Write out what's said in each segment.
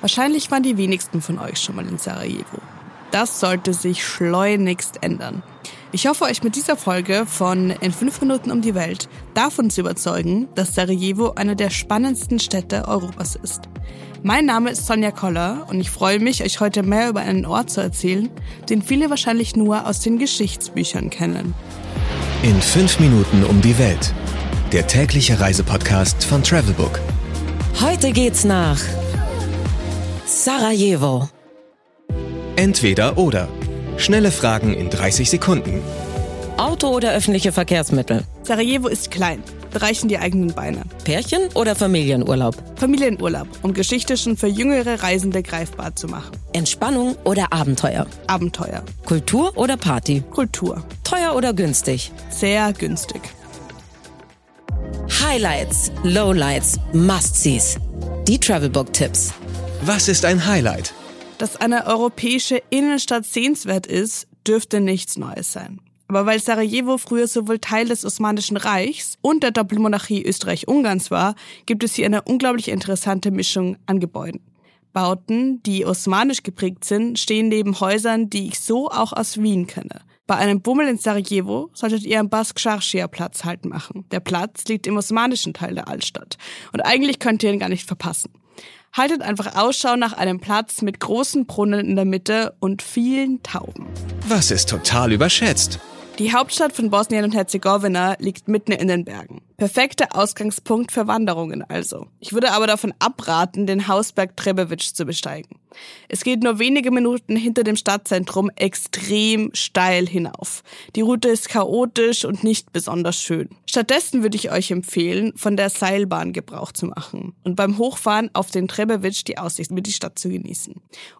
Wahrscheinlich waren die wenigsten von euch schon mal in Sarajevo. Das sollte sich schleunigst ändern. Ich hoffe, euch mit dieser Folge von In 5 Minuten um die Welt davon zu überzeugen, dass Sarajevo eine der spannendsten Städte Europas ist. Mein Name ist Sonja Koller und ich freue mich, euch heute mehr über einen Ort zu erzählen, den viele wahrscheinlich nur aus den Geschichtsbüchern kennen. In 5 Minuten um die Welt. Der tägliche Reisepodcast von Travelbook. Heute geht's nach Sarajevo. Entweder oder. Schnelle Fragen in 30 Sekunden. Auto oder öffentliche Verkehrsmittel? Sarajevo ist klein, reichen die eigenen Beine. Pärchen oder Familienurlaub? Familienurlaub, um Geschichte schon für jüngere Reisende greifbar zu machen. Entspannung oder Abenteuer? Abenteuer, Kultur oder Party? Kultur, Teuer oder günstig? sehr günstig. Highlights, Lowlights, Must-Sees. Die Travelbook-Tipps. Was ist ein Highlight? Dass eine europäische Innenstadt sehenswert ist, dürfte nichts Neues sein. Aber weil Sarajevo früher sowohl Teil des Osmanischen Reichs und der Doppelmonarchie Österreich-Ungarns war, gibt es hier eine unglaublich interessante Mischung an Gebäuden. Bauten, die osmanisch geprägt sind, stehen neben Häusern, die ich so auch aus Wien kenne. Bei einem Bummel in Sarajevo solltet ihr am Bask-Sharshia Platz halt machen. Der Platz liegt im osmanischen Teil der Altstadt. Und eigentlich könnt ihr ihn gar nicht verpassen. Haltet einfach Ausschau nach einem Platz mit großen Brunnen in der Mitte und vielen Tauben. Was ist total überschätzt? Die Hauptstadt von Bosnien und Herzegowina liegt mitten in den Bergen. Perfekter Ausgangspunkt für Wanderungen also. Ich würde aber davon abraten, den Hausberg Trebevic zu besteigen. Es geht nur wenige Minuten hinter dem Stadtzentrum extrem steil hinauf. Die Route ist chaotisch und nicht besonders schön. Stattdessen würde ich euch empfehlen, von der Seilbahn Gebrauch zu machen und beim Hochfahren auf den Trebevic die Aussicht über die Stadt zu genießen.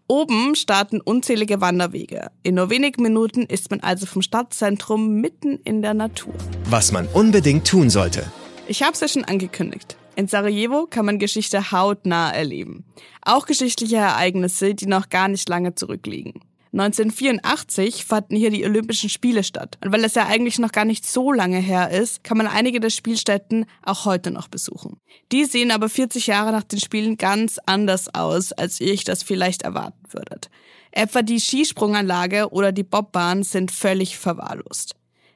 Oben starten unzählige Wanderwege. In nur wenigen Minuten ist man also vom Stadtzentrum mitten in der Natur. Was man unbedingt tun sollte. Ich habe es ja schon angekündigt. In Sarajevo kann man Geschichte hautnah erleben. Auch geschichtliche Ereignisse, die noch gar nicht lange zurückliegen. 1984 fanden hier die Olympischen Spiele statt. Und weil es ja eigentlich noch gar nicht so lange her ist, kann man einige der Spielstätten auch heute noch besuchen. Die sehen aber 40 Jahre nach den Spielen ganz anders aus, als ihr euch das vielleicht erwarten würdet. Etwa die Skisprunganlage oder die Bobbahn sind völlig verwahrlost.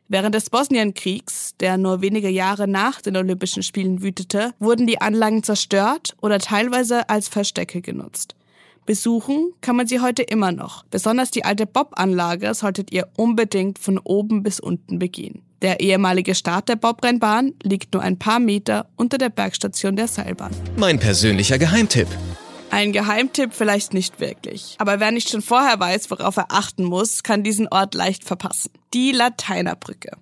Während des Bosnienkriegs, der nur wenige Jahre nach den Olympischen Spielen wütete, wurden die Anlagen zerstört oder teilweise als Verstecke genutzt. Besuchen kann man sie heute immer noch. Besonders die alte Bob-Anlage solltet ihr unbedingt von oben bis unten begehen. Der ehemalige Start der Bobrennbahn liegt nur ein paar Meter unter der Bergstation der Seilbahn. Mein persönlicher Geheimtipp. Ein Geheimtipp vielleicht nicht wirklich. Aber wer nicht schon vorher weiß, worauf er achten muss, kann diesen Ort leicht verpassen. Die Lateinerbrücke.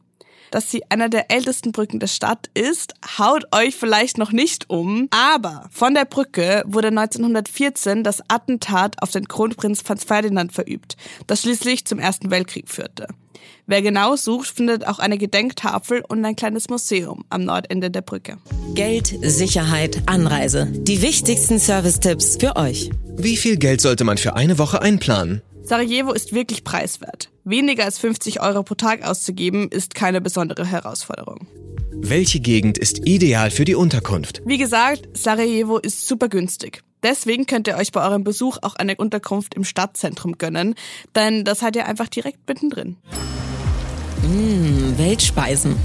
Dass sie einer der ältesten Brücken der Stadt ist, haut euch vielleicht noch nicht um. Aber von der Brücke wurde 1914 das Attentat auf den Kronprinz Franz Ferdinand verübt, das schließlich zum Ersten Weltkrieg führte. Wer genau sucht, findet auch eine Gedenktafel und ein kleines Museum am Nordende der Brücke. Geld, Sicherheit, Anreise. Die wichtigsten Service-Tipps für euch. Wie viel Geld sollte man für eine Woche einplanen? Sarajevo ist wirklich preiswert. Weniger als 50 Euro pro Tag auszugeben, ist keine besondere Herausforderung. Welche Gegend ist ideal für die Unterkunft? Wie gesagt, Sarajevo ist super günstig. Deswegen könnt ihr euch bei eurem Besuch auch eine Unterkunft im Stadtzentrum gönnen, denn das seid ihr einfach direkt mittendrin. Mmh, Weltspeisen.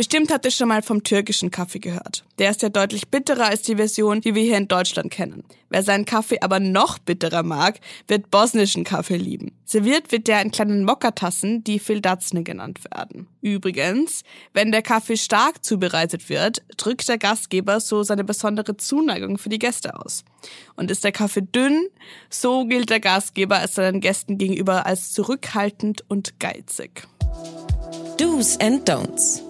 Bestimmt habt ihr schon mal vom türkischen Kaffee gehört. Der ist ja deutlich bitterer als die Version, die wir hier in Deutschland kennen. Wer seinen Kaffee aber noch bitterer mag, wird bosnischen Kaffee lieben. Serviert wird der in kleinen Mokka-Tassen, die Fildatzne genannt werden. Übrigens, wenn der Kaffee stark zubereitet wird, drückt der Gastgeber so seine besondere Zuneigung für die Gäste aus. Und ist der Kaffee dünn, so gilt der Gastgeber es seinen Gästen gegenüber als zurückhaltend und geizig. Do's and Don'ts.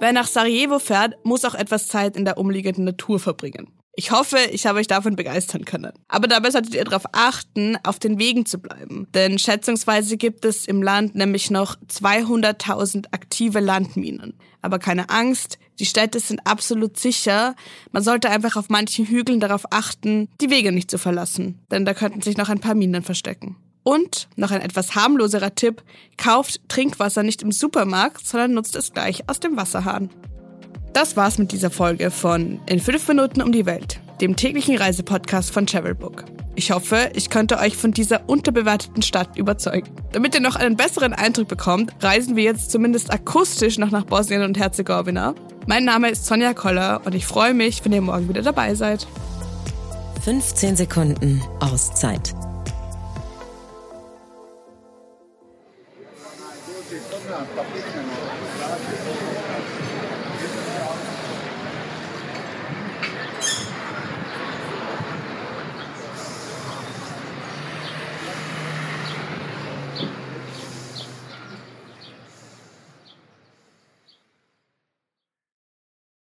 Wer nach Sarajevo fährt, muss auch etwas Zeit in der umliegenden Natur verbringen. Ich hoffe, ich habe euch davon begeistern können. Aber dabei solltet ihr darauf achten, auf den Wegen zu bleiben. Denn schätzungsweise gibt es im Land nämlich noch 200.000 aktive Landminen. Aber keine Angst, die Städte sind absolut sicher. Man sollte einfach auf manchen Hügeln darauf achten, die Wege nicht zu verlassen. Denn da könnten sich noch ein paar Minen verstecken. Und noch ein etwas harmloserer Tipp, kauft Trinkwasser nicht im Supermarkt, sondern nutzt es gleich aus dem Wasserhahn. Das war's mit dieser Folge von In 5 Minuten um die Welt. dem täglichen Reisepodcast von Travelbook. Ich hoffe, ich konnte euch von dieser unterbewerteten Stadt überzeugen. Damit ihr noch einen besseren Eindruck bekommt, reisen wir jetzt zumindest akustisch noch nach Bosnien und Herzegowina. Mein Name ist Sonja Koller und ich freue mich, wenn ihr morgen wieder dabei seid. 15 Sekunden Auszeit Gracias.